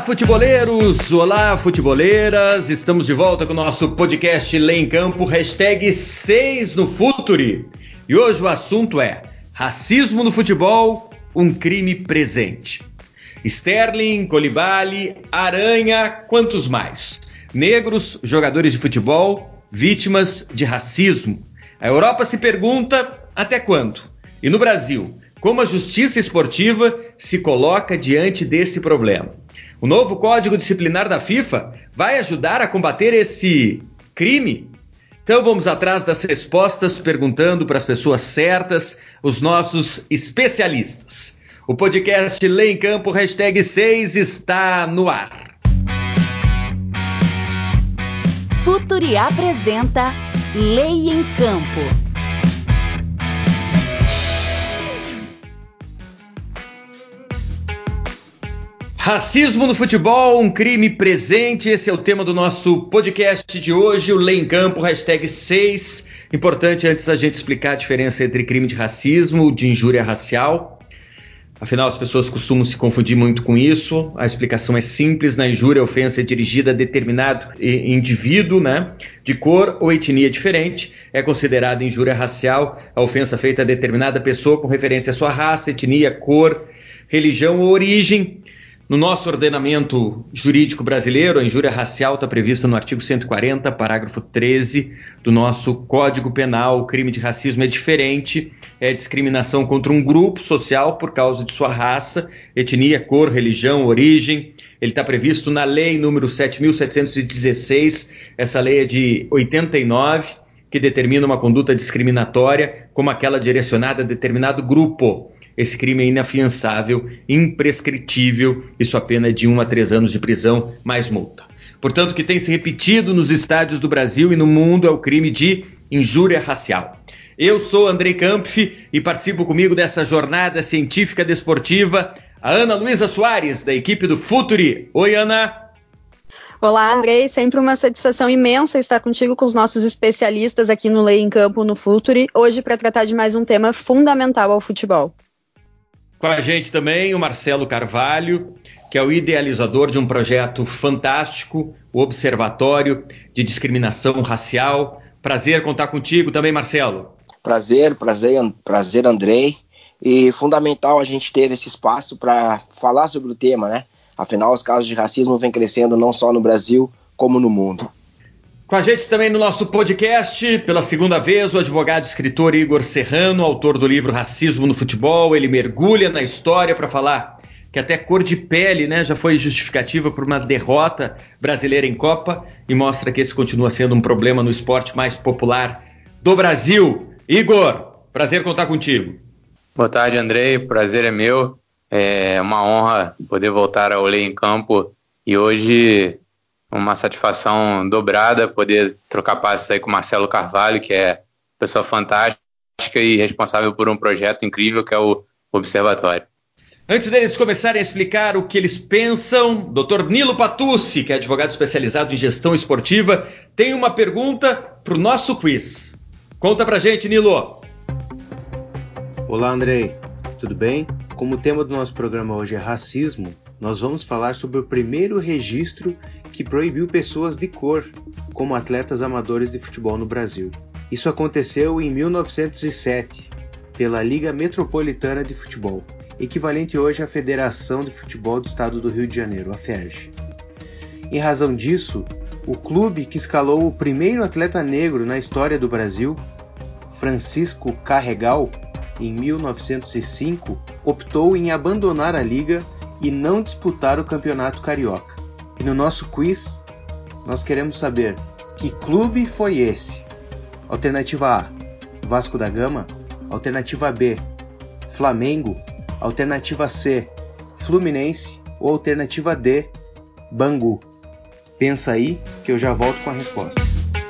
Olá, futeboleiros! Olá, futeboleiras! Estamos de volta com o nosso podcast Lê em Campo, hashtag 6 no Futuri. E hoje o assunto é Racismo no futebol, um crime presente. Sterling, Colibali, Aranha, quantos mais? Negros, jogadores de futebol, vítimas de racismo. A Europa se pergunta até quando? E no Brasil, como a justiça esportiva se coloca diante desse problema? O novo Código Disciplinar da FIFA vai ajudar a combater esse crime? Então vamos atrás das respostas, perguntando para as pessoas certas, os nossos especialistas. O podcast Lei em Campo, hashtag 6, está no ar. Futuri apresenta Lei em Campo. Racismo no futebol, um crime presente. Esse é o tema do nosso podcast de hoje, o Lei em Campo, hashtag 6. Importante antes da gente explicar a diferença entre crime de racismo, de injúria racial. Afinal, as pessoas costumam se confundir muito com isso. A explicação é simples: na injúria, a ofensa é dirigida a determinado indivíduo, né, de cor ou etnia diferente. É considerada injúria racial a ofensa feita a determinada pessoa com referência à sua raça, etnia, cor, religião ou origem. No nosso ordenamento jurídico brasileiro, a injúria racial está prevista no artigo 140, parágrafo 13 do nosso Código Penal. O crime de racismo é diferente, é discriminação contra um grupo social por causa de sua raça, etnia, cor, religião, origem. Ele está previsto na lei número 7.716, essa lei é de 89, que determina uma conduta discriminatória como aquela direcionada a determinado grupo esse crime é inafiançável, imprescritível e sua pena é de 1 a 3 anos de prisão mais multa. Portanto, o que tem se repetido nos estádios do Brasil e no mundo é o crime de injúria racial. Eu sou Andrei Kampf e participo comigo dessa jornada científica desportiva a Ana Luísa Soares, da equipe do Futuri. Oi, Ana. Olá, Andrei. Sempre uma satisfação imensa estar contigo com os nossos especialistas aqui no Lei em Campo no Futuri, hoje para tratar de mais um tema fundamental ao futebol. Com a gente também o Marcelo Carvalho, que é o idealizador de um projeto fantástico, o Observatório de Discriminação Racial. Prazer contar contigo também, Marcelo. Prazer, prazer, prazer, Andrei. E fundamental a gente ter esse espaço para falar sobre o tema, né? Afinal, os casos de racismo vêm crescendo não só no Brasil, como no mundo. Com a gente também no nosso podcast, pela segunda vez, o advogado e escritor Igor Serrano, autor do livro Racismo no Futebol. Ele mergulha na história para falar que até cor de pele né, já foi justificativa por uma derrota brasileira em Copa e mostra que esse continua sendo um problema no esporte mais popular do Brasil. Igor, prazer contar contigo. Boa tarde, Andrei. Prazer é meu. É uma honra poder voltar ao Lei em Campo e hoje uma satisfação dobrada poder trocar passes aí com o Marcelo Carvalho, que é pessoa fantástica e responsável por um projeto incrível que é o Observatório. Antes deles começarem a explicar o que eles pensam, Dr. Nilo Patucci, que é advogado especializado em gestão esportiva, tem uma pergunta para o nosso quiz. Conta pra gente, Nilo. Olá, Andrei. Tudo bem? Como o tema do nosso programa hoje é racismo, nós vamos falar sobre o primeiro registro que proibiu pessoas de cor como atletas amadores de futebol no Brasil. Isso aconteceu em 1907 pela Liga Metropolitana de Futebol, equivalente hoje à Federação de Futebol do Estado do Rio de Janeiro, a FERJ. Em razão disso, o clube que escalou o primeiro atleta negro na história do Brasil, Francisco Carregal, em 1905, optou em abandonar a liga e não disputar o Campeonato Carioca. E no nosso quiz, nós queremos saber que clube foi esse? Alternativa A: Vasco da Gama. Alternativa B: Flamengo. Alternativa C: Fluminense. Ou alternativa D: Bangu. Pensa aí que eu já volto com a resposta.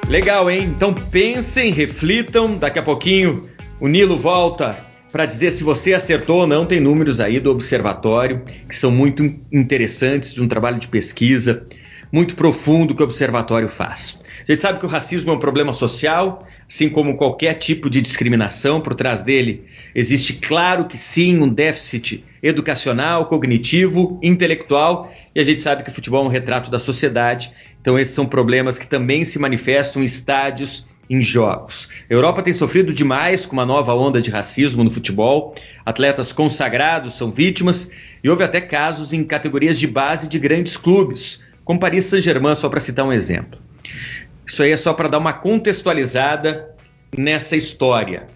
Legal, hein? Então pensem, reflitam. Daqui a pouquinho o Nilo volta para dizer se você acertou ou não. Tem números aí do observatório que são muito interessantes, de um trabalho de pesquisa muito profundo que o observatório faz. A gente sabe que o racismo é um problema social, assim como qualquer tipo de discriminação, por trás dele existe, claro que sim, um déficit educacional, cognitivo, intelectual, e a gente sabe que o futebol é um retrato da sociedade, então esses são problemas que também se manifestam em estádios, em jogos. A Europa tem sofrido demais com uma nova onda de racismo no futebol, atletas consagrados são vítimas, e houve até casos em categorias de base de grandes clubes, como Paris Saint-Germain, só para citar um exemplo. Isso aí é só para dar uma contextualizada nessa história.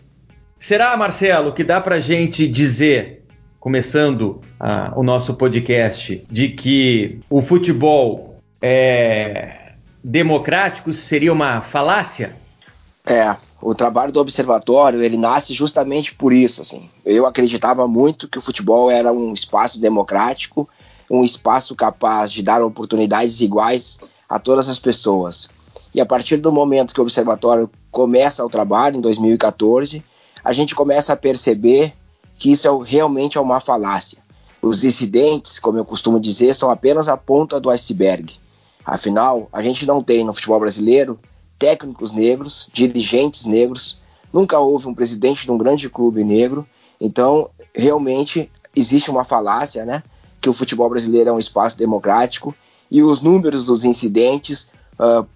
Será, Marcelo, que dá para gente dizer, começando uh, o nosso podcast, de que o futebol é democrático seria uma falácia? É, o trabalho do observatório ele nasce justamente por isso. Assim. Eu acreditava muito que o futebol era um espaço democrático, um espaço capaz de dar oportunidades iguais a todas as pessoas. E a partir do momento que o observatório começa o trabalho, em 2014, a gente começa a perceber que isso é, realmente é uma falácia. Os incidentes, como eu costumo dizer, são apenas a ponta do iceberg. Afinal, a gente não tem no futebol brasileiro técnicos negros, dirigentes negros, nunca houve um presidente de um grande clube negro, então realmente existe uma falácia, né? Que o futebol brasileiro é um espaço democrático e os números dos incidentes uh,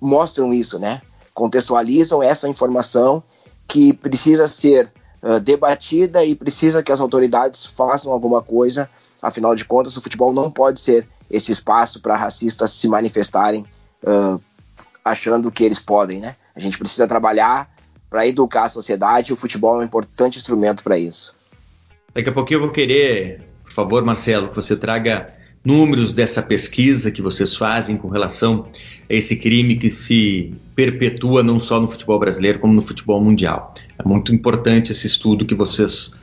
mostram isso, né? Contextualizam essa informação que precisa ser uh, debatida e precisa que as autoridades façam alguma coisa. Afinal de contas, o futebol não pode ser esse espaço para racistas se manifestarem uh, achando que eles podem, né? A gente precisa trabalhar para educar a sociedade e o futebol é um importante instrumento para isso. Daqui a pouquinho eu vou querer, por favor, Marcelo, que você traga números dessa pesquisa que vocês fazem com relação a esse crime que se perpetua não só no futebol brasileiro, como no futebol mundial. É muito importante esse estudo que vocês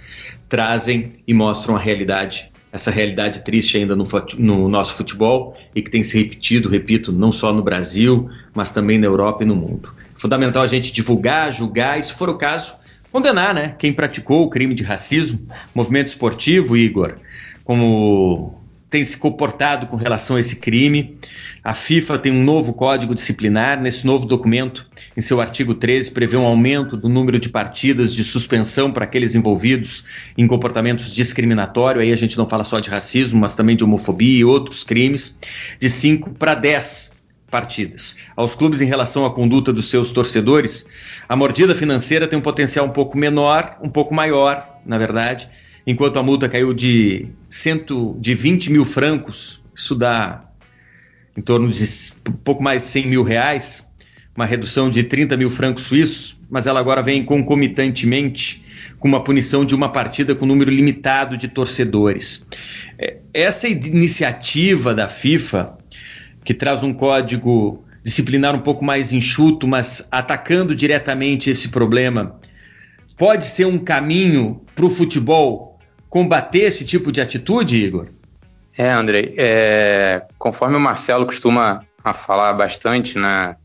trazem e mostram a realidade, essa realidade triste ainda no, no nosso futebol e que tem se repetido, repito, não só no Brasil, mas também na Europa e no mundo. Fundamental a gente divulgar, julgar e, se for o caso, condenar né, quem praticou o crime de racismo, movimento esportivo, Igor, como tem se comportado com relação a esse crime. A FIFA tem um novo código disciplinar. Nesse novo documento, em seu artigo 13, prevê um aumento do número de partidas de suspensão para aqueles envolvidos em comportamentos discriminatórios. Aí a gente não fala só de racismo, mas também de homofobia e outros crimes, de 5 para 10 partidas. Aos clubes em relação à conduta dos seus torcedores, a mordida financeira tem um potencial um pouco menor, um pouco maior, na verdade, enquanto a multa caiu de, cento, de 20 mil francos, isso dá em torno de pouco mais de 100 mil reais, uma redução de 30 mil francos suíços, mas ela agora vem concomitantemente com uma punição de uma partida com número limitado de torcedores. É, essa iniciativa da FIFA, que traz um código disciplinar um pouco mais enxuto, mas atacando diretamente esse problema, pode ser um caminho para o futebol combater esse tipo de atitude, Igor? É, Andrei, é, conforme o Marcelo costuma falar bastante né,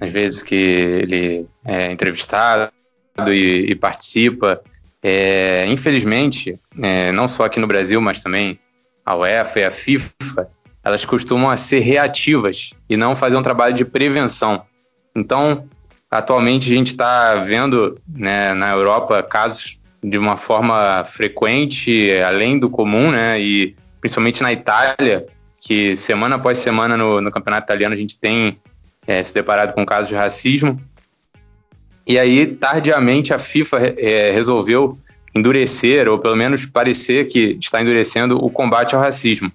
nas vezes que ele é entrevistado e, e participa, é, infelizmente, é, não só aqui no Brasil, mas também a UEFA e a FIFA, elas costumam ser reativas e não fazer um trabalho de prevenção. Então, atualmente a gente está vendo né, na Europa casos de uma forma frequente, além do comum, né? E principalmente na Itália, que semana após semana no, no campeonato italiano a gente tem é, se deparado com casos de racismo. E aí, tardiamente, a FIFA é, resolveu endurecer, ou pelo menos parecer que está endurecendo o combate ao racismo.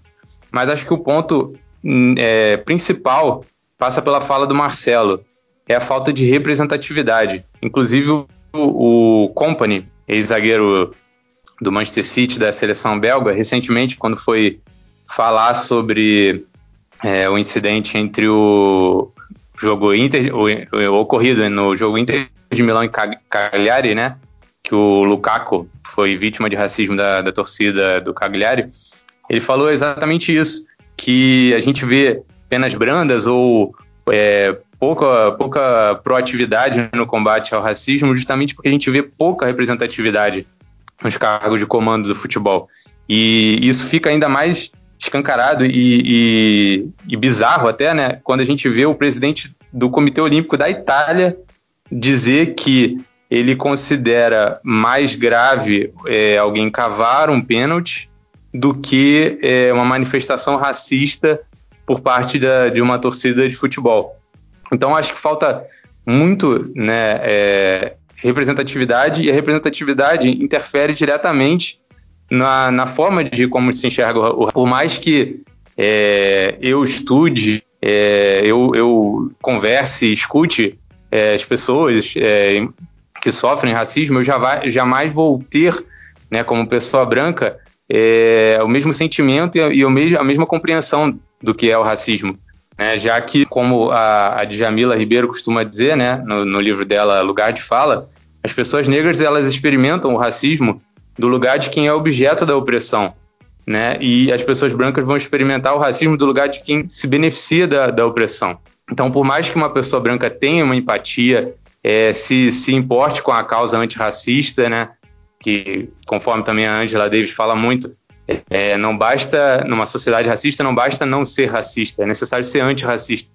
Mas acho que o ponto hum, é, principal passa pela fala do Marcelo, é a falta de representatividade. Inclusive, o, o Company, ex-zagueiro do Manchester City da seleção belga, recentemente, quando foi falar sobre é, o incidente entre o jogo Inter, o, ocorrido no jogo Inter de Milão e Cagliari, né? Que o Lukaku foi vítima de racismo da, da torcida do Cagliari. Ele falou exatamente isso, que a gente vê penas brandas ou é, pouca, pouca proatividade no combate ao racismo, justamente porque a gente vê pouca representatividade nos cargos de comando do futebol. E isso fica ainda mais escancarado e, e, e bizarro até, né, quando a gente vê o presidente do Comitê Olímpico da Itália dizer que ele considera mais grave é, alguém cavar um pênalti do que é, uma manifestação racista por parte da, de uma torcida de futebol. Então acho que falta muito né, é, representatividade e a representatividade interfere diretamente na, na forma de como se enxerga o, por mais que é, eu estude, é, eu, eu converse, escute é, as pessoas é, que sofrem racismo, eu já vai, jamais vou ter, né, como pessoa branca, é, o mesmo sentimento e, e a mesma compreensão do que é o racismo. Né, já que, como a, a Djamila Ribeiro costuma dizer né, no, no livro dela Lugar de Fala, as pessoas negras elas experimentam o racismo do lugar de quem é objeto da opressão. Né? E as pessoas brancas vão experimentar o racismo do lugar de quem se beneficia da, da opressão. Então, por mais que uma pessoa branca tenha uma empatia, é, se, se importe com a causa antirracista, né? que, conforme também a Angela Davis fala muito, é, não basta, numa sociedade racista, não basta não ser racista, é necessário ser antirracista.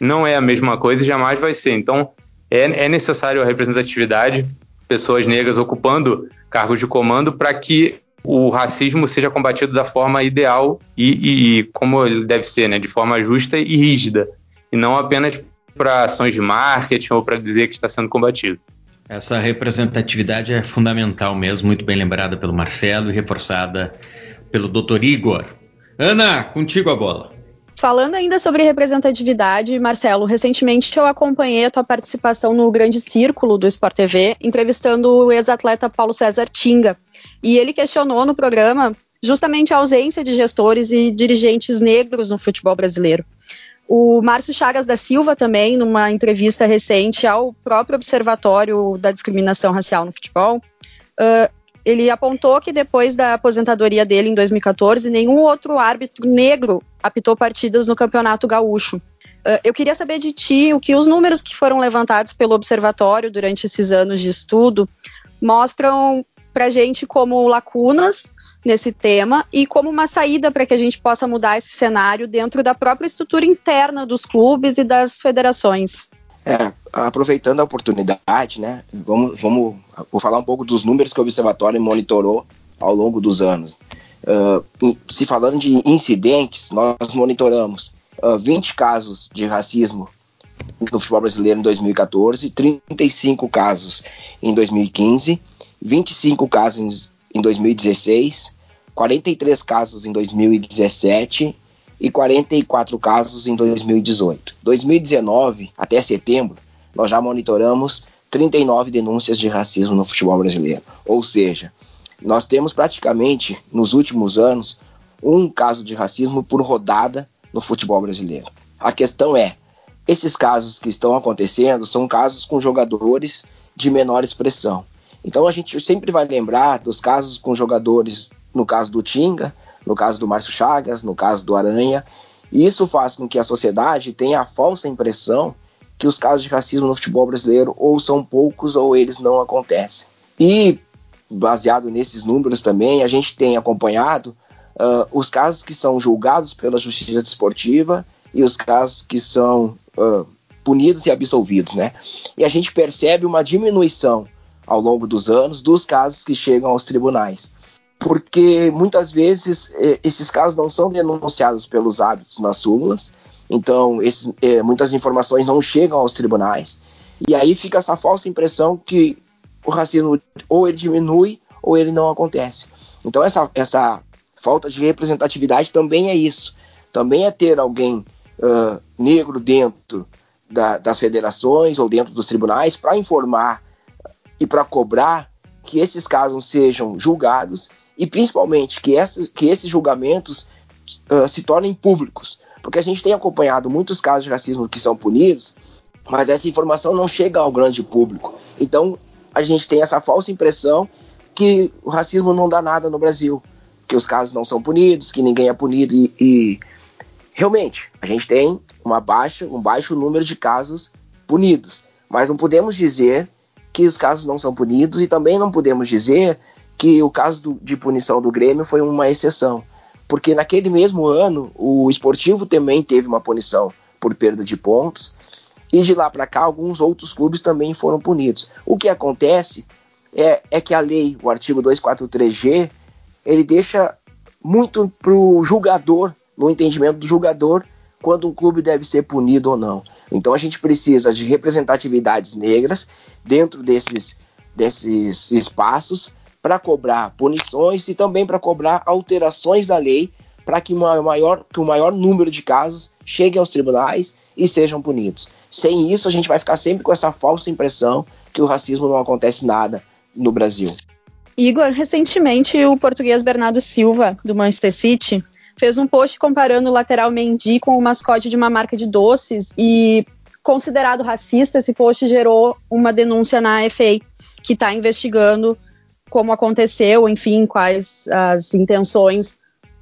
Não é a mesma coisa e jamais vai ser. Então, é, é necessário a representatividade, pessoas negras ocupando cargos de comando para que o racismo seja combatido da forma ideal e, e, como ele deve ser, né, de forma justa e rígida, e não apenas para ações de marketing ou para dizer que está sendo combatido. Essa representatividade é fundamental mesmo, muito bem lembrada pelo Marcelo e reforçada pelo Dr. Igor. Ana, contigo a bola. Falando ainda sobre representatividade, Marcelo, recentemente eu acompanhei a tua participação no Grande Círculo do Sport TV, entrevistando o ex-atleta Paulo César Tinga. E ele questionou no programa justamente a ausência de gestores e dirigentes negros no futebol brasileiro. O Márcio Chagas da Silva também, numa entrevista recente ao próprio Observatório da Discriminação Racial no Futebol, uh, ele apontou que depois da aposentadoria dele em 2014, nenhum outro árbitro negro apitou partidas no Campeonato Gaúcho. Uh, eu queria saber de ti o que os números que foram levantados pelo observatório durante esses anos de estudo mostram para gente como lacunas nesse tema e como uma saída para que a gente possa mudar esse cenário dentro da própria estrutura interna dos clubes e das federações. É, aproveitando a oportunidade, né, vamos, vamos, vou falar um pouco dos números que o Observatório monitorou ao longo dos anos. Uh, se falando de incidentes, nós monitoramos uh, 20 casos de racismo no futebol brasileiro em 2014, 35 casos em 2015, 25 casos em 2016, 43 casos em 2017 e 44 casos em 2018. 2019 até setembro, nós já monitoramos 39 denúncias de racismo no futebol brasileiro. Ou seja, nós temos praticamente nos últimos anos um caso de racismo por rodada no futebol brasileiro. A questão é, esses casos que estão acontecendo são casos com jogadores de menor expressão. Então a gente sempre vai lembrar dos casos com jogadores, no caso do Tinga, no caso do Márcio Chagas, no caso do Aranha. E isso faz com que a sociedade tenha a falsa impressão que os casos de racismo no futebol brasileiro ou são poucos ou eles não acontecem. E baseado nesses números também, a gente tem acompanhado uh, os casos que são julgados pela justiça desportiva e os casos que são uh, punidos e absolvidos, né? E a gente percebe uma diminuição ao longo dos anos dos casos que chegam aos tribunais porque muitas vezes é, esses casos não são denunciados pelos hábitos nas súmulas, então esses, é, muitas informações não chegam aos tribunais, e aí fica essa falsa impressão que o racismo ou ele diminui ou ele não acontece. Então essa, essa falta de representatividade também é isso, também é ter alguém uh, negro dentro da, das federações ou dentro dos tribunais para informar e para cobrar que esses casos sejam julgados e principalmente que, que esses julgamentos uh, se tornem públicos, porque a gente tem acompanhado muitos casos de racismo que são punidos, mas essa informação não chega ao grande público. Então a gente tem essa falsa impressão que o racismo não dá nada no Brasil, que os casos não são punidos, que ninguém é punido e, e realmente a gente tem uma baixa, um baixo número de casos punidos, mas não podemos dizer que os casos não são punidos e também não podemos dizer que o caso do, de punição do Grêmio foi uma exceção, porque naquele mesmo ano o Esportivo também teve uma punição por perda de pontos E de lá para cá, alguns outros clubes também foram punidos. O que acontece é, é que a lei, o artigo 243G, ele deixa muito para o julgador, no entendimento do julgador, quando um clube deve ser punido ou não. Então a gente precisa de representatividades negras dentro desses, desses espaços para cobrar punições e também para cobrar alterações da lei para que, que o maior número de casos cheguem aos tribunais e sejam punidos. Sem isso, a gente vai ficar sempre com essa falsa impressão que o racismo não acontece nada no Brasil. Igor, recentemente o português Bernardo Silva, do Manchester City, fez um post comparando o lateral Mendy com o mascote de uma marca de doces e, considerado racista, esse post gerou uma denúncia na FA, que está investigando como aconteceu, enfim, quais as intenções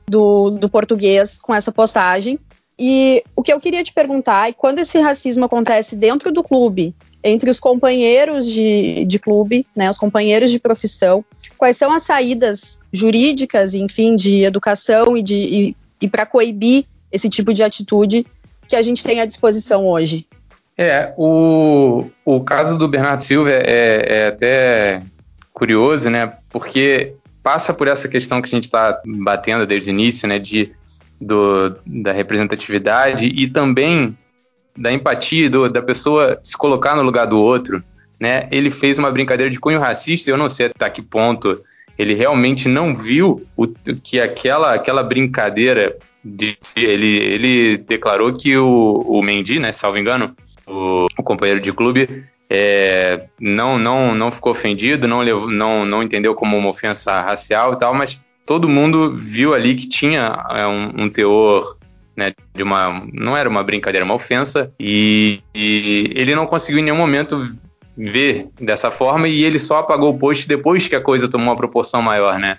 do, do português com essa postagem. E o que eu queria te perguntar é quando esse racismo acontece dentro do clube, entre os companheiros de, de clube, né, os companheiros de profissão, quais são as saídas jurídicas, enfim, de educação e, de, e, e para coibir esse tipo de atitude que a gente tem à disposição hoje? É, o, o caso do Bernardo Silva é, é até curioso, né? Porque passa por essa questão que a gente está batendo desde o início, né? De, do, da representatividade e também da empatia, do, da pessoa se colocar no lugar do outro, né? Ele fez uma brincadeira de cunho racista, eu não sei até que ponto ele realmente não viu o, que aquela, aquela brincadeira de, ele, ele declarou que o, o Mendy, né, salvo engano, o, o companheiro de clube, é, não, não, não ficou ofendido, não, não, não entendeu como uma ofensa racial e tal, mas todo mundo viu ali que tinha é, um, um teor né, de uma não era uma brincadeira, uma ofensa e, e, ele não conseguiu em nenhum momento ver dessa forma e ele só apagou o post depois que a coisa tomou uma proporção maior, né?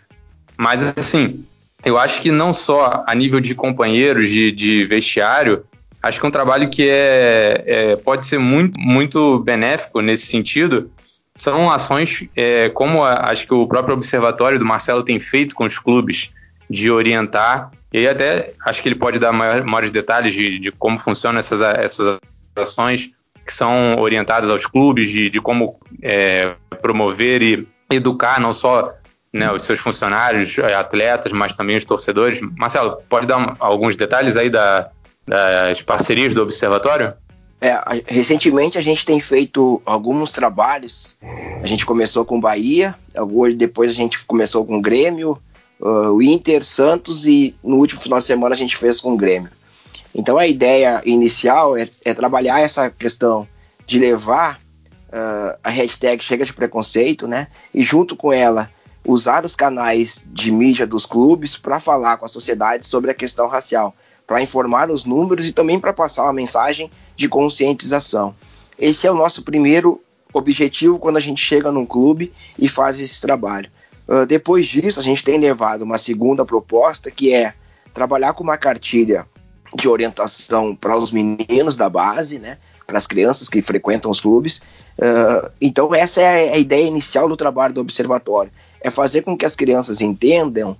Mas assim, eu acho que não só a nível de companheiros, de, de vestiário, acho que é um trabalho que é, é, pode ser muito, muito benéfico nesse sentido. São ações é, como a, acho que o próprio observatório do Marcelo tem feito com os clubes de orientar e aí até acho que ele pode dar maior, maiores detalhes de, de como funcionam essas, essas ações que são orientadas aos clubes, de, de como é, promover e educar não só né, os seus funcionários, atletas, mas também os torcedores. Marcelo, pode dar alguns detalhes aí da, das parcerias do Observatório? É, recentemente a gente tem feito alguns trabalhos. A gente começou com Bahia, depois a gente começou com Grêmio, uh, o Inter, Santos e no último final de semana a gente fez com Grêmio. Então a ideia inicial é, é trabalhar essa questão de levar uh, a hashtag Chega de Preconceito, né? E junto com ela usar os canais de mídia dos clubes para falar com a sociedade sobre a questão racial, para informar os números e também para passar uma mensagem de conscientização. Esse é o nosso primeiro objetivo quando a gente chega num clube e faz esse trabalho. Uh, depois disso, a gente tem levado uma segunda proposta que é trabalhar com uma cartilha de orientação para os meninos da base, né, para as crianças que frequentam os clubes. Uh, então, essa é a ideia inicial do trabalho do observatório: é fazer com que as crianças entendam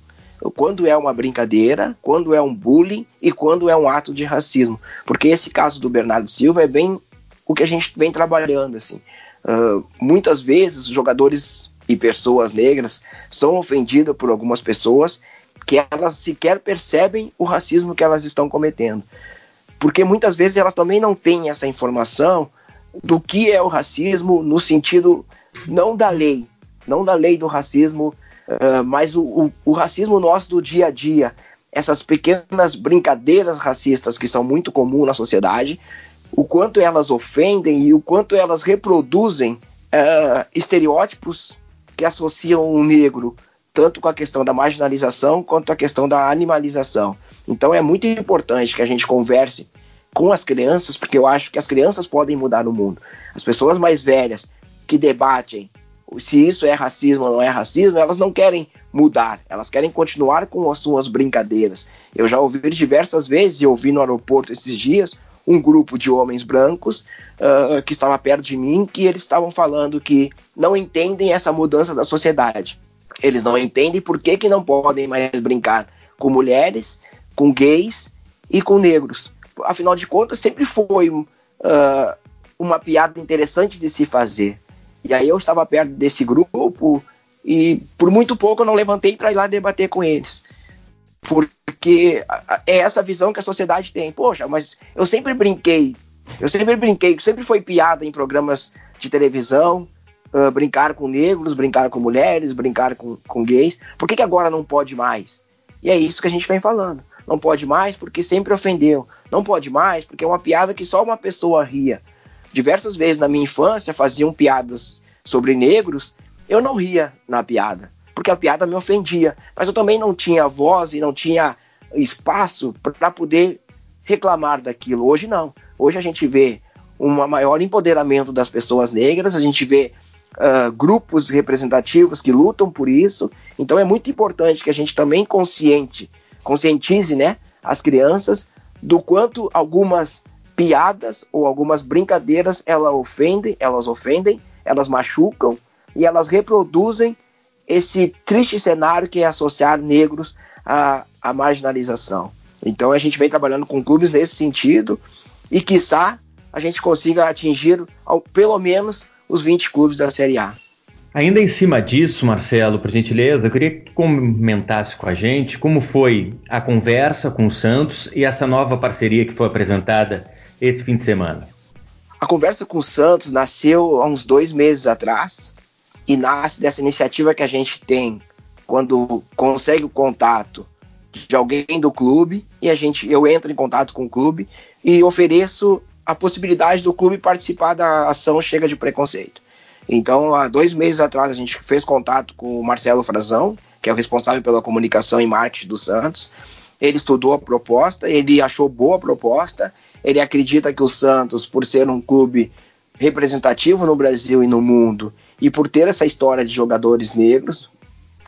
quando é uma brincadeira, quando é um bullying e quando é um ato de racismo. Porque esse caso do Bernardo Silva é bem o que a gente vem trabalhando. assim. Uh, muitas vezes, jogadores e pessoas negras são ofendidas por algumas pessoas que elas sequer percebem o racismo que elas estão cometendo. Porque muitas vezes elas também não têm essa informação do que é o racismo no sentido não da lei, não da lei do racismo, uh, mas o, o, o racismo nosso do dia a dia, essas pequenas brincadeiras racistas que são muito comuns na sociedade, o quanto elas ofendem e o quanto elas reproduzem uh, estereótipos que associam o negro tanto com a questão da marginalização quanto a questão da animalização. Então é muito importante que a gente converse com as crianças, porque eu acho que as crianças podem mudar o mundo. As pessoas mais velhas que debatem se isso é racismo ou não é racismo, elas não querem mudar, elas querem continuar com as suas brincadeiras. Eu já ouvi diversas vezes, e ouvi no aeroporto esses dias, um grupo de homens brancos uh, que estava perto de mim, que eles estavam falando que não entendem essa mudança da sociedade. Eles não entendem por que, que não podem mais brincar com mulheres, com gays e com negros. Afinal de contas, sempre foi uh, uma piada interessante de se fazer. E aí eu estava perto desse grupo e por muito pouco eu não levantei para ir lá debater com eles. Porque é essa visão que a sociedade tem. Poxa, mas eu sempre brinquei, eu sempre brinquei, sempre foi piada em programas de televisão, uh, brincar com negros, brincar com mulheres, brincar com, com gays. Por que, que agora não pode mais? E é isso que a gente vem falando. Não pode mais porque sempre ofendeu. Não pode mais porque é uma piada que só uma pessoa ria. Diversas vezes na minha infância faziam piadas sobre negros, eu não ria na piada, porque a piada me ofendia. Mas eu também não tinha voz e não tinha espaço para poder reclamar daquilo. Hoje não. Hoje a gente vê um maior empoderamento das pessoas negras, a gente vê uh, grupos representativos que lutam por isso. Então é muito importante que a gente também consciente, conscientize né, as crianças do quanto algumas piadas ou algumas brincadeiras elas ofendem, elas ofendem, elas machucam e elas reproduzem esse triste cenário que é associar negros à, à marginalização. Então a gente vem trabalhando com clubes nesse sentido e quiçá a gente consiga atingir ao, pelo menos os 20 clubes da Série A. Ainda em cima disso, Marcelo, por gentileza, eu queria que comentasse com a gente como foi a conversa com o Santos e essa nova parceria que foi apresentada esse fim de semana. A conversa com o Santos nasceu há uns dois meses atrás e nasce dessa iniciativa que a gente tem quando consegue o contato de alguém do clube e a gente eu entro em contato com o clube e ofereço a possibilidade do clube participar da ação Chega de Preconceito. Então, há dois meses atrás, a gente fez contato com o Marcelo Frazão, que é o responsável pela comunicação e marketing do Santos. Ele estudou a proposta, ele achou boa a proposta, ele acredita que o Santos, por ser um clube representativo no Brasil e no mundo, e por ter essa história de jogadores negros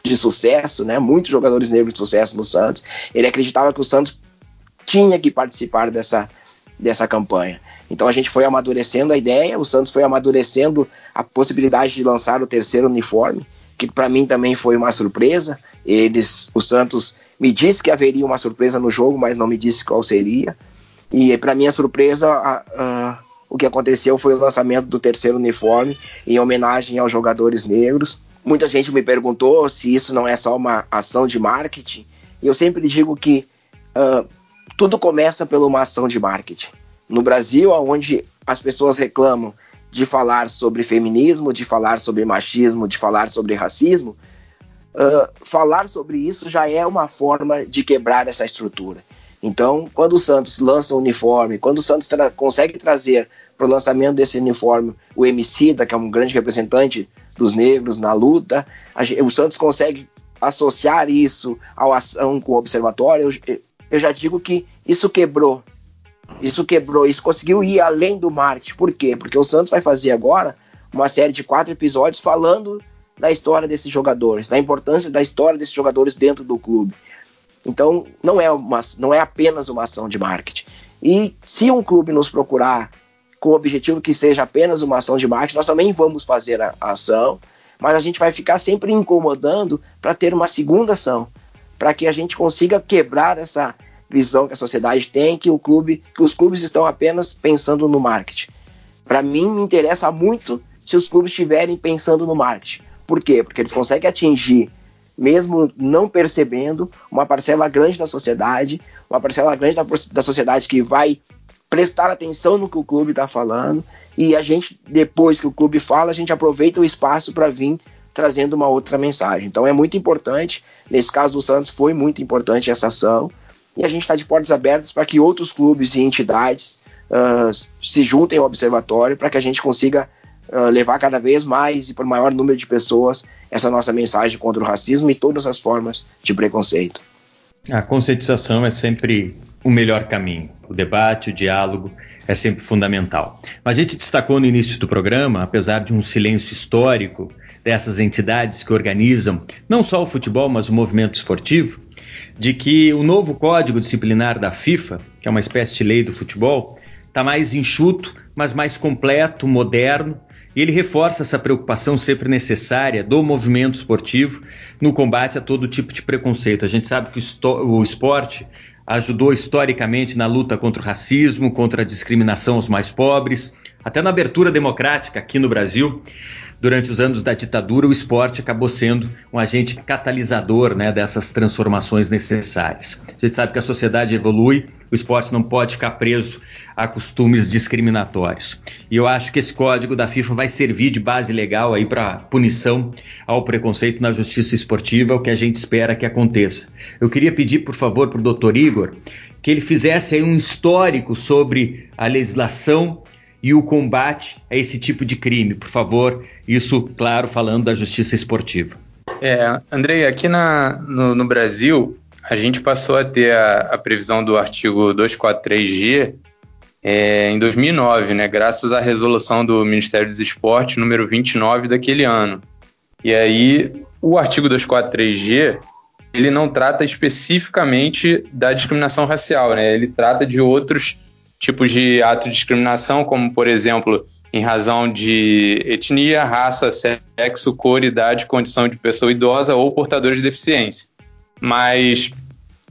de sucesso, né, muitos jogadores negros de sucesso no Santos, ele acreditava que o Santos tinha que participar dessa, dessa campanha. Então a gente foi amadurecendo a ideia, o Santos foi amadurecendo a possibilidade de lançar o terceiro uniforme, que para mim também foi uma surpresa. Eles, o Santos me disse que haveria uma surpresa no jogo, mas não me disse qual seria. E para minha surpresa, a, a, o que aconteceu foi o lançamento do terceiro uniforme em homenagem aos jogadores negros. Muita gente me perguntou se isso não é só uma ação de marketing. E eu sempre digo que uh, tudo começa por uma ação de marketing. No Brasil, onde as pessoas reclamam de falar sobre feminismo, de falar sobre machismo, de falar sobre racismo, uh, falar sobre isso já é uma forma de quebrar essa estrutura. Então, quando o Santos lança o uniforme, quando o Santos tra consegue trazer para o lançamento desse uniforme o Emicida, que é um grande representante dos negros na luta, o Santos consegue associar isso à ação com o observatório, eu, eu já digo que isso quebrou isso quebrou, isso conseguiu ir além do marketing. Por quê? Porque o Santos vai fazer agora uma série de quatro episódios falando da história desses jogadores, da importância da história desses jogadores dentro do clube. Então, não é, uma, não é apenas uma ação de marketing. E se um clube nos procurar com o objetivo que seja apenas uma ação de marketing, nós também vamos fazer a, ação, mas a gente vai ficar sempre incomodando para ter uma segunda ação, para que a gente consiga quebrar essa, visão que a sociedade tem que o clube, que os clubes estão apenas pensando no marketing. Para mim, me interessa muito se os clubes estiverem pensando no marketing. Por quê? Porque eles conseguem atingir, mesmo não percebendo, uma parcela grande da sociedade, uma parcela grande da, da sociedade que vai prestar atenção no que o clube está falando e a gente, depois que o clube fala, a gente aproveita o espaço para vir trazendo uma outra mensagem. Então é muito importante. Nesse caso do Santos foi muito importante essa ação e a gente está de portas abertas para que outros clubes e entidades uh, se juntem ao observatório para que a gente consiga uh, levar cada vez mais e por maior número de pessoas essa nossa mensagem contra o racismo e todas as formas de preconceito. A conscientização é sempre o melhor caminho. O debate, o diálogo é sempre fundamental. Mas a gente destacou no início do programa, apesar de um silêncio histórico dessas entidades que organizam não só o futebol, mas o movimento esportivo, de que o novo código disciplinar da FIFA, que é uma espécie de lei do futebol, está mais enxuto, mas mais completo, moderno, e ele reforça essa preocupação sempre necessária do movimento esportivo no combate a todo tipo de preconceito. A gente sabe que o esporte ajudou historicamente na luta contra o racismo, contra a discriminação aos mais pobres, Até na abertura democrática aqui no Brasil, durante os anos da ditadura, o esporte acabou sendo um agente catalisador né, dessas transformações necessárias. A gente sabe que a sociedade evolui, o esporte não pode ficar preso a costumes discriminatórios. E eu acho que esse código da FIFA vai servir de base legal aí para punição ao preconceito na justiça esportiva, o que a gente espera que aconteça. Eu queria pedir, por favor, para o doutor Igor que ele fizesse aí um histórico sobre a legislação e o combate a esse tipo de crime, por favor. Isso, claro, falando da justiça esportiva. É, Andrei, aqui na, no, no, Brasil, a gente passou a ter a, a previsão do artigo 243G é, em 2009, né, graças à resolução do Ministério dos Esportes, número 29 daquele ano. E aí, o artigo 243G, ele não trata especificamente da discriminação racial, né? Ele trata de outros tipos de ato de discriminação, como, por exemplo, em razão de etnia, raça, sexo, cor, idade, condição de pessoa idosa ou portador de deficiência. Mas,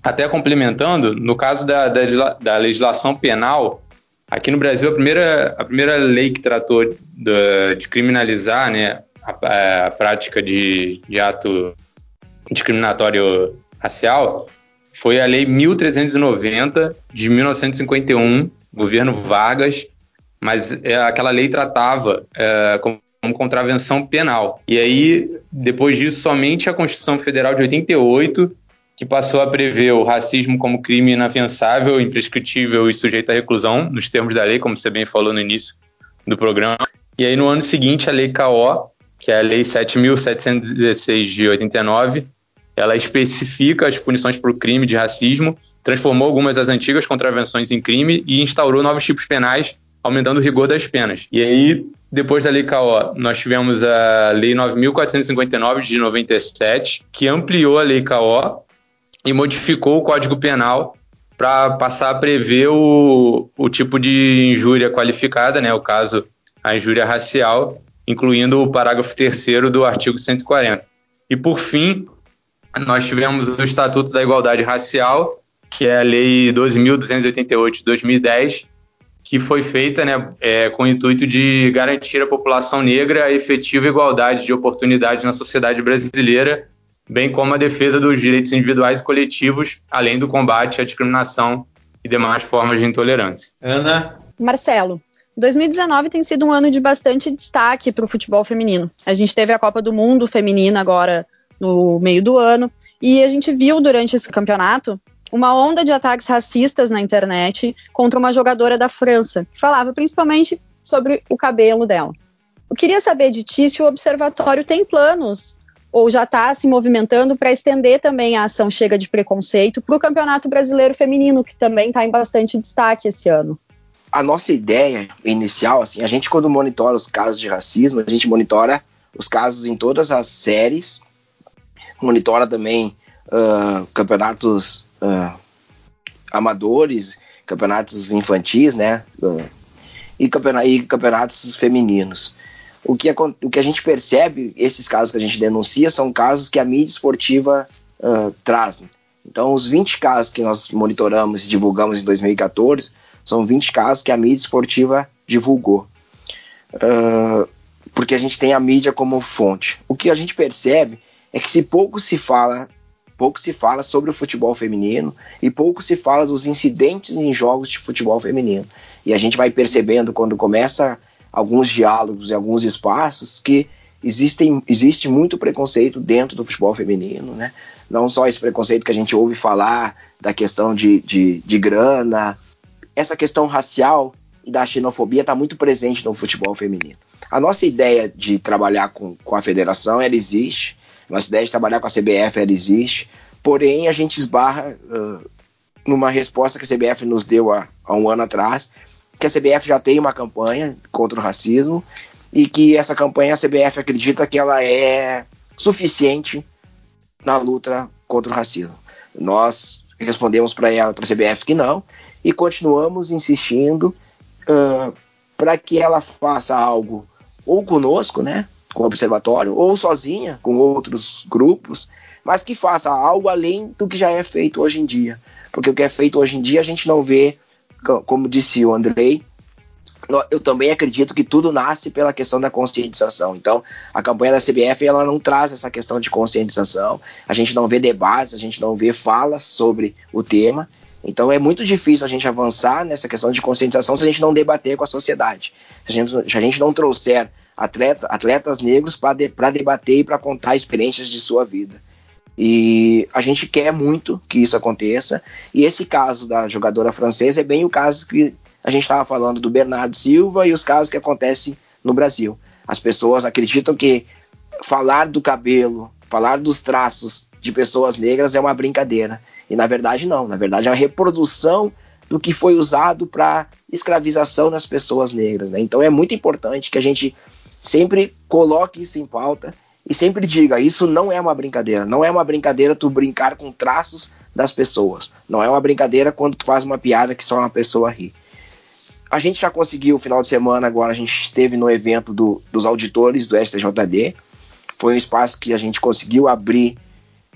até complementando, no caso da, da, da legislação penal, aqui no Brasil, a primeira, a primeira lei que tratou de, de criminalizar né, a, a prática de, de ato discriminatório racial foi a Lei 1390 de 1951, governo Vargas, mas é, aquela lei tratava é, como, contravenção penal. E aí, depois disso, somente a Constituição Federal de 88 que passou a prever o racismo como crime inafiançável, imprescritível e sujeito à reclusão, nos termos da lei, como você bem falou no início do programa. E aí, no ano seguinte, a Lei KO, que é a Lei 7.716 de 89, ela especifica as punições por crime de racismo, transformou algumas das antigas contravenções em crime e instaurou novos tipos penais, aumentando o rigor das penas. E aí, depois da Lei KO, nós tivemos a Lei 9.459 de 97, que ampliou a Lei KO e modificou o Código Penal para passar a prever o, o tipo de injúria qualificada, né, o caso a injúria racial, incluindo o parágrafo 3 do artigo 140. E por fim, nós tivemos o Estatuto da Igualdade Racial, que é a Lei 12.288 de 2010, que foi feita né, é, com o intuito de garantir à população negra a efetiva igualdade de oportunidades na sociedade brasileira, bem como a defesa dos direitos individuais e coletivos, além do combate à discriminação e demais formas de intolerância. Ana? Marcelo. 2019 tem sido um ano de bastante destaque para o futebol feminino. A gente teve a Copa do Mundo feminina agora no meio do ano. E a gente viu durante esse campeonato uma onda de ataques racistas na internet contra uma jogadora da França, que falava principalmente sobre o cabelo dela. Eu queria saber de ti se o observatório tem planos ou já está se movimentando para estender também a ação Chega de Preconceito para o Campeonato Brasileiro Feminino, que também está em bastante destaque esse ano. A nossa ideia inicial, assim, a gente quando monitora os casos de racismo, a gente monitora os casos em todas as séries monitora também uh, campeonatos uh, amadores, campeonatos infantis, né? Uh, e, e, campeonatos femininos. O que, o que a gente percebe, esses casos que a gente denuncia, são casos que a mídia esportiva traz. Né? Então, os 20 casos que nós monitoramos e divulgamos em 2014 são 20 casos que a mídia esportiva divulgou. porque a gente tem a mídia como fonte. O que a gente percebe é que se pouco se fala, pouco se fala sobre o futebol feminino e pouco se fala dos incidentes em jogos de futebol feminino. E a gente vai percebendo quando começa alguns diálogos e alguns espaços que existem, existe muito preconceito dentro do futebol feminino, né? Não só esse preconceito que a gente ouve falar da questão de, de, de grana, essa questão racial e da xenofobia está muito presente no futebol feminino. A nossa ideia de trabalhar com, com a federação, ela existe, nossa ideia de trabalhar com a CBF ela existe, porém a gente esbarra uh, numa resposta que a CBF nos deu há, há um ano atrás, que a CBF já tem uma campanha contra o racismo e que essa campanha a CBF acredita que ela é suficiente na luta contra o racismo. Nós respondemos para ela, para a CBF, que não, e continuamos insistindo uh, para que ela faça algo ou conosco, né, com o observatório, ou sozinha, com outros grupos, mas que faça algo além do que já é feito hoje em dia. Porque o que é feito hoje em dia a gente não vê, como disse o Andrei, eu também acredito que tudo nasce pela questão da conscientização. Então, a campanha da CBF ela não traz essa questão de conscientização. A gente não vê debates, a gente não vê falas sobre o tema. Então, é muito difícil a gente avançar nessa questão de conscientização se a gente não debater com a sociedade. Se a gente, se a gente não trouxer atleta, atletas negros para de, debater e para contar experiências de sua vida. E a gente quer muito que isso aconteça. E esse caso da jogadora francesa é bem o caso que a gente estava falando do Bernardo Silva e os casos que acontecem no Brasil. As pessoas acreditam que falar do cabelo, falar dos traços de pessoas negras é uma brincadeira. E na verdade não, na verdade é a reprodução do que foi usado para escravização das pessoas negras. Né? Então é muito importante que a gente sempre coloque isso em pauta e sempre diga: isso não é uma brincadeira. Não é uma brincadeira tu brincar com traços das pessoas. Não é uma brincadeira quando tu faz uma piada que só uma pessoa ri. A gente já conseguiu, final de semana agora, a gente esteve no evento do, dos auditores do STJD. Foi um espaço que a gente conseguiu abrir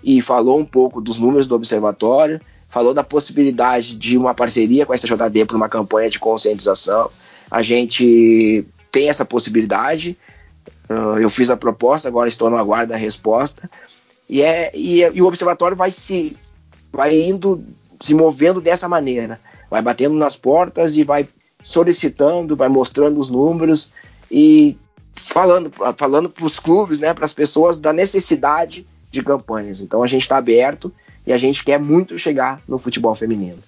e falou um pouco dos números do observatório, falou da possibilidade de uma parceria com a STJD para uma campanha de conscientização. A gente tem essa possibilidade. Uh, eu fiz a proposta, agora estou no aguardo da resposta. E, é, e, e o observatório vai se vai indo, se movendo dessa maneira. Vai batendo nas portas e vai solicitando, vai mostrando os números e falando falando para os clubes, né, para as pessoas da necessidade de campanhas. Então a gente está aberto e a gente quer muito chegar no futebol feminino.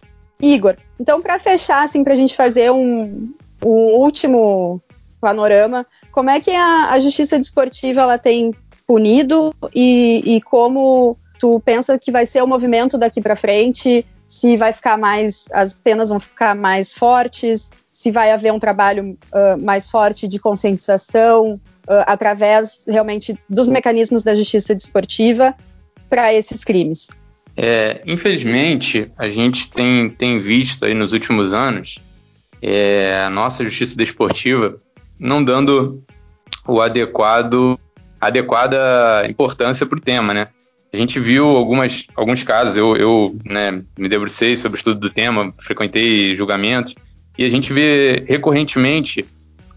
Igor, então para fechar, assim, para a gente fazer um, um, último panorama, como é que a, a justiça desportiva ela tem punido e, e como tu pensa que vai ser o movimento daqui para frente? Se vai ficar mais, as penas vão ficar mais fortes? se vai haver um trabalho uh, mais forte de conscientização uh, através realmente dos mecanismos da justiça desportiva para esses crimes. É, infelizmente, a gente tem, tem visto aí nos últimos anos é, a nossa justiça desportiva não dando o adequado adequada importância para o tema, né? A gente viu algumas, alguns casos, eu, eu né, me debrucei sobre o estudo do tema, frequentei julgamentos, e a gente vê recorrentemente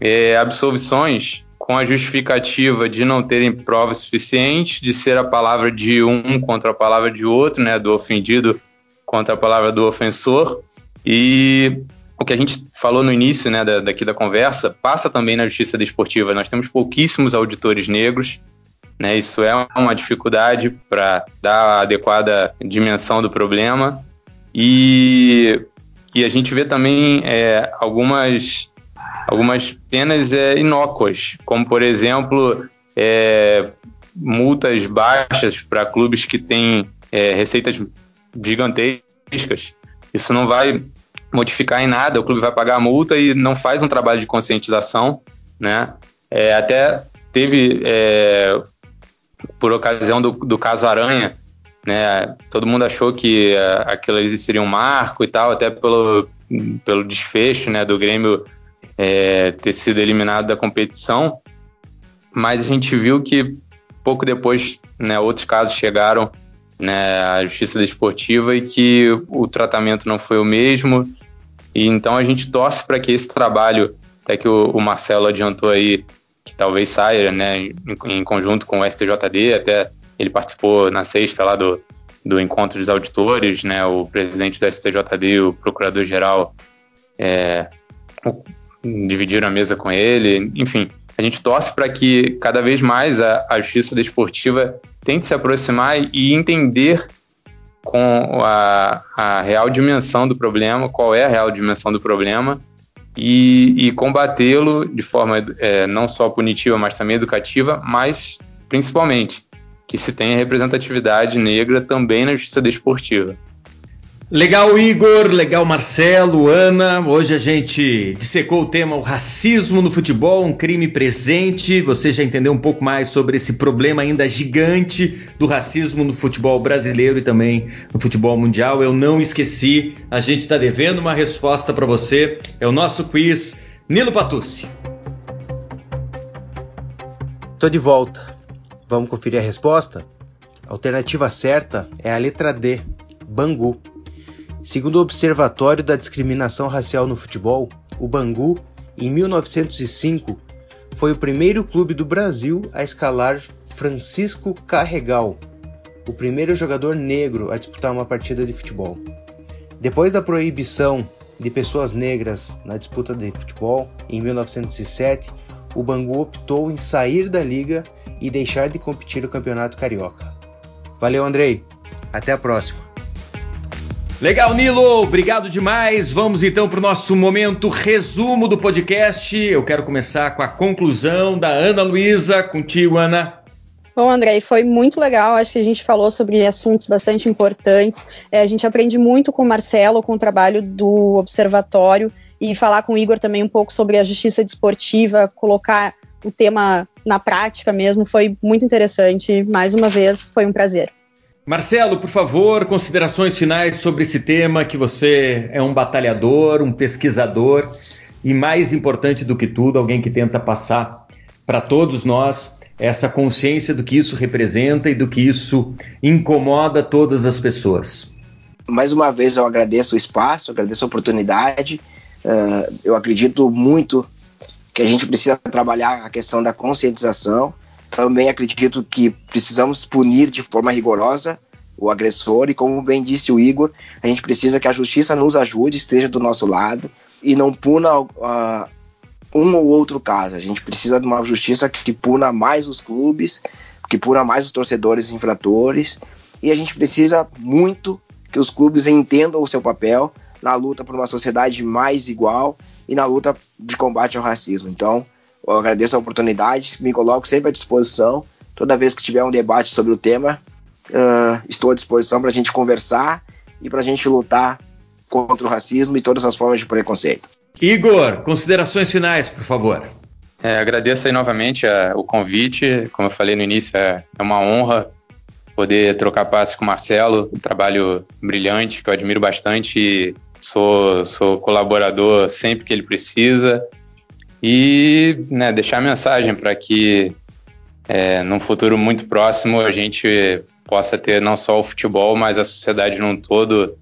é, absolvições com a justificativa de não terem provas suficientes, de ser a palavra de um contra a palavra de outro, né, do ofendido contra a palavra do ofensor. E o que a gente falou no início né, da, daqui da conversa passa também na justiça desportiva. Nós temos pouquíssimos auditores negros, né, isso é uma dificuldade para dar a adequada dimensão do problema. E e a gente vê também é, algumas, algumas penas é, inócuas, como por exemplo é, multas baixas para clubes que têm é, receitas gigantescas. Isso não vai modificar em nada, o clube vai pagar a multa e não faz um trabalho de conscientização, né? É, até teve, é, por ocasião do, do caso Aranha, né? Todo mundo achou que uh, aquilo ali seria um marco e tal, até pelo, pelo desfecho né, do Grêmio é, ter sido eliminado da competição, mas a gente viu que pouco depois né, outros casos chegaram né, à justiça desportiva e que o tratamento não foi o mesmo. E então a gente torce para que esse trabalho, até que o, o, Marcelo adiantou aí, que talvez saia né, em, em conjunto com o STJD, até ele participou na sexta lá do, do encontro dos auditores, né? O presidente do STJD, o procurador-geral, é, dividiram a mesa com ele. Enfim, a gente torce para que cada vez mais a, a justiça desportiva tente se aproximar e entender com a, a, real dimensão do problema, qual é a real dimensão do problema, e, e combatê-lo de forma é, não só punitiva, mas também educativa, mas principalmente que se tenha representatividade negra também na justiça desportiva. Legal, Igor, legal, Marcelo, Ana. Hoje a gente dissecou o tema o racismo no futebol, um crime presente. Você já entendeu um pouco mais sobre esse problema ainda gigante do racismo no futebol brasileiro e também no futebol mundial. Eu não esqueci, a gente está devendo uma resposta para você. É o nosso quiz Nilo Patucci. Tô de volta. Vamos conferir a resposta? A alternativa certa é a letra D, Bangu. Segundo o Observatório da Discriminação Racial no Futebol, o Bangu em 1905, foi o primeiro clube do Brasil a escalar Francisco Carregal, o primeiro jogador negro a disputar uma partida de futebol. Depois da proibição de pessoas negras na disputa de futebol, em 1907, o Bangu optou em sair da liga e deixar de competir no Campeonato Carioca. Valeu, Andrei. Até a próxima. Legal, Nilo, obrigado demais. Vamos então para o nosso momento resumo do podcast. Eu quero começar com a conclusão da Ana Luísa. Contigo, Ana. Bom, André, foi muito legal. Acho que a gente falou sobre assuntos bastante importantes. É, a gente aprende muito com o Marcelo, com o trabalho do Observatório, e falar com o Igor também um pouco sobre a justiça desportiva, colocar o tema na prática mesmo. Foi muito interessante. Mais uma vez, foi um prazer. Marcelo, por favor, considerações finais sobre esse tema, que você é um batalhador, um pesquisador e, mais importante do que tudo, alguém que tenta passar para todos nós essa consciência do que isso representa e do que isso incomoda todas as pessoas. Mais uma vez eu agradeço o espaço, agradeço a oportunidade. Uh, eu acredito muito que a gente precisa trabalhar a questão da conscientização. Também acredito que precisamos punir de forma rigorosa o agressor e, como bem disse o Igor, a gente precisa que a justiça nos ajude, esteja do nosso lado e não puna uh, um ou outro caso. A gente precisa de uma justiça que puna mais os clubes, que puna mais os torcedores infratores, e a gente precisa muito que os clubes entendam o seu papel na luta por uma sociedade mais igual e na luta de combate ao racismo. Então, eu agradeço a oportunidade, me coloco sempre à disposição. Toda vez que tiver um debate sobre o tema, uh, estou à disposição para a gente conversar e para a gente lutar contra o racismo e todas as formas de preconceito. Igor, considerações finais, por favor. É, agradeço aí novamente a, o convite. Como eu falei no início, é, é uma honra poder trocar passe com o Marcelo. Um trabalho brilhante que eu admiro bastante. Sou, sou colaborador sempre que ele precisa. E né, deixar a mensagem para que é, num futuro muito próximo a gente possa ter não só o futebol, mas a sociedade num todo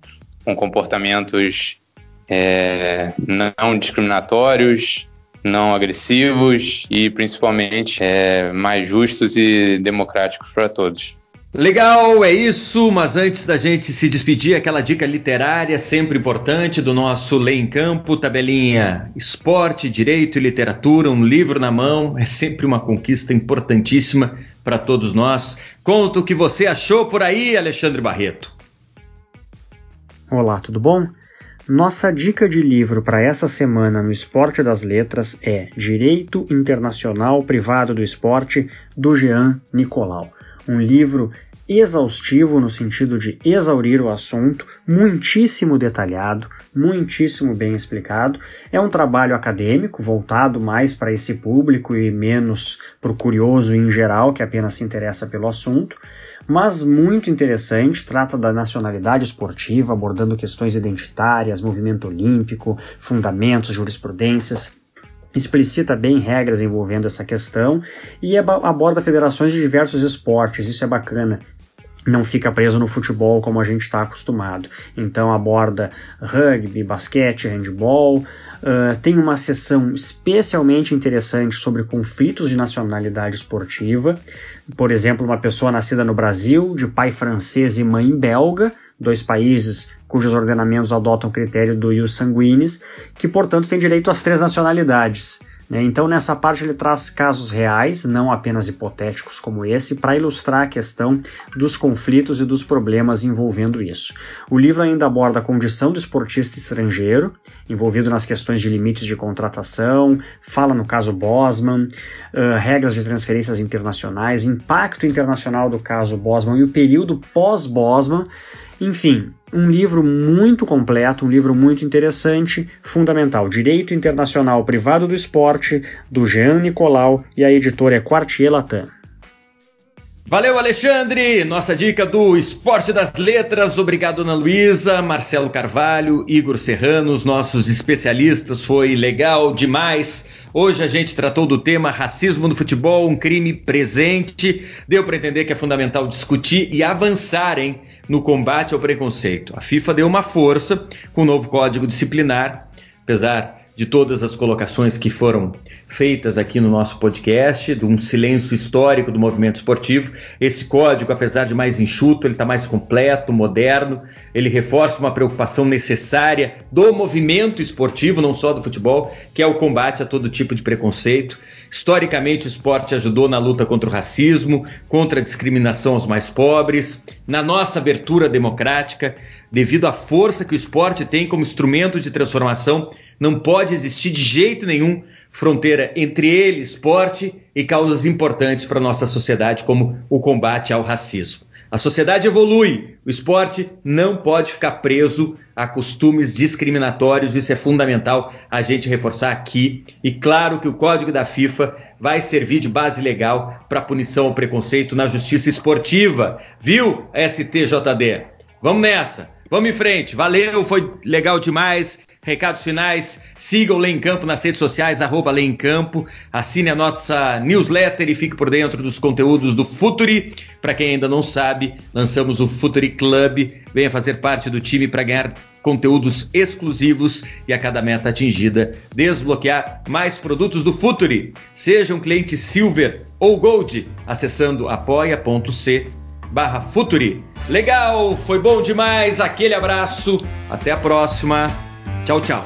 com comportamentos é, não discriminatórios, não agressivos e principalmente é, mais justos e democráticos para todos. Legal, é isso, mas antes da gente se despedir, aquela dica literária sempre importante do nosso Lei em Campo, tabelinha Esporte, Direito e Literatura, um livro na mão, é sempre uma conquista importantíssima para todos nós. Conta o que você achou por aí, Alexandre Barreto. Olá, tudo bom? Nossa dica de livro para essa semana no Esporte das Letras é Direito Internacional Privado do Esporte, do Jean Nicolau. Um livro exaustivo no sentido de exaurir o assunto, muitíssimo detalhado, muitíssimo bem explicado. É um trabalho acadêmico voltado mais para esse público e menos para o curioso em geral que apenas se interessa pelo assunto mas muito interessante. Trata da nacionalidade esportiva, abordando questões identitárias, movimento olímpico, fundamentos, jurisprudências. Explicita bem regras envolvendo essa questão e aborda federações de diversos esportes. Isso é bacana não fica preso no futebol como a gente está acostumado. Então aborda rugby, basquete, handball. Uh, tem uma sessão especialmente interessante sobre conflitos de nacionalidade esportiva. Por exemplo, uma pessoa nascida no Brasil, de pai francês e mãe belga, dois países cujos ordenamentos adotam o critério do ius sanguinis, que portanto tem direito às três nacionalidades. Né? Então, nessa parte, ele traz casos reais, não apenas hipotéticos como esse, para ilustrar a questão dos conflitos e dos problemas envolvendo isso. O livro ainda aborda a condição do esportista estrangeiro, envolvido nas questões de limites de contratação, fala no caso Bosman, uh, regras de transferências internacionais, impacto internacional do caso Bosman e o período pós-Bosman. Enfim, um livro muito completo, um livro muito interessante, fundamental. Direito Internacional Privado do Esporte, do Jean Nicolau e a editora é Quartier Latam. Valeu, Alexandre! Nossa dica do Esporte das Letras. Obrigado, Ana Luísa, Marcelo Carvalho, Igor Serrano, os nossos especialistas. Foi legal demais. Hoje a gente tratou do tema racismo no futebol, um crime presente. Deu para entender que é fundamental discutir e avançar, hein? No combate ao preconceito. A FIFA deu uma força com o novo código disciplinar, apesar de todas as colocações que foram feitas aqui no nosso podcast, de um silêncio histórico do movimento esportivo. Esse código, apesar de mais enxuto, ele está mais completo, moderno, ele reforça uma preocupação necessária do movimento esportivo, não só do futebol, que é o combate a todo tipo de preconceito. Historicamente, o esporte ajudou na luta contra o racismo, contra a discriminação aos mais pobres, na nossa abertura democrática, devido à força que o esporte tem como instrumento de transformação, não pode existir de jeito nenhum fronteira entre ele, esporte, e causas importantes para a nossa sociedade, como o combate ao racismo. A sociedade evolui, o esporte não pode ficar preso a costumes discriminatórios, isso é fundamental a gente reforçar aqui. E claro que o código da FIFA vai servir de base legal para punição ao preconceito na justiça esportiva, viu, STJD? Vamos nessa, vamos em frente, valeu, foi legal demais. Recados finais, siga o Lei em Campo nas redes sociais, arroba Lei em Campo, assine a nossa newsletter e fique por dentro dos conteúdos do Futuri. Para quem ainda não sabe, lançamos o Futuri Club, venha fazer parte do time para ganhar conteúdos exclusivos e a cada meta atingida, desbloquear mais produtos do Futuri. Seja um cliente Silver ou Gold, acessando apoia.c barra Futuri. Legal, foi bom demais, aquele abraço, até a próxima. Tchau, tchau.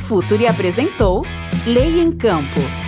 Futuri apresentou Lei em Campo.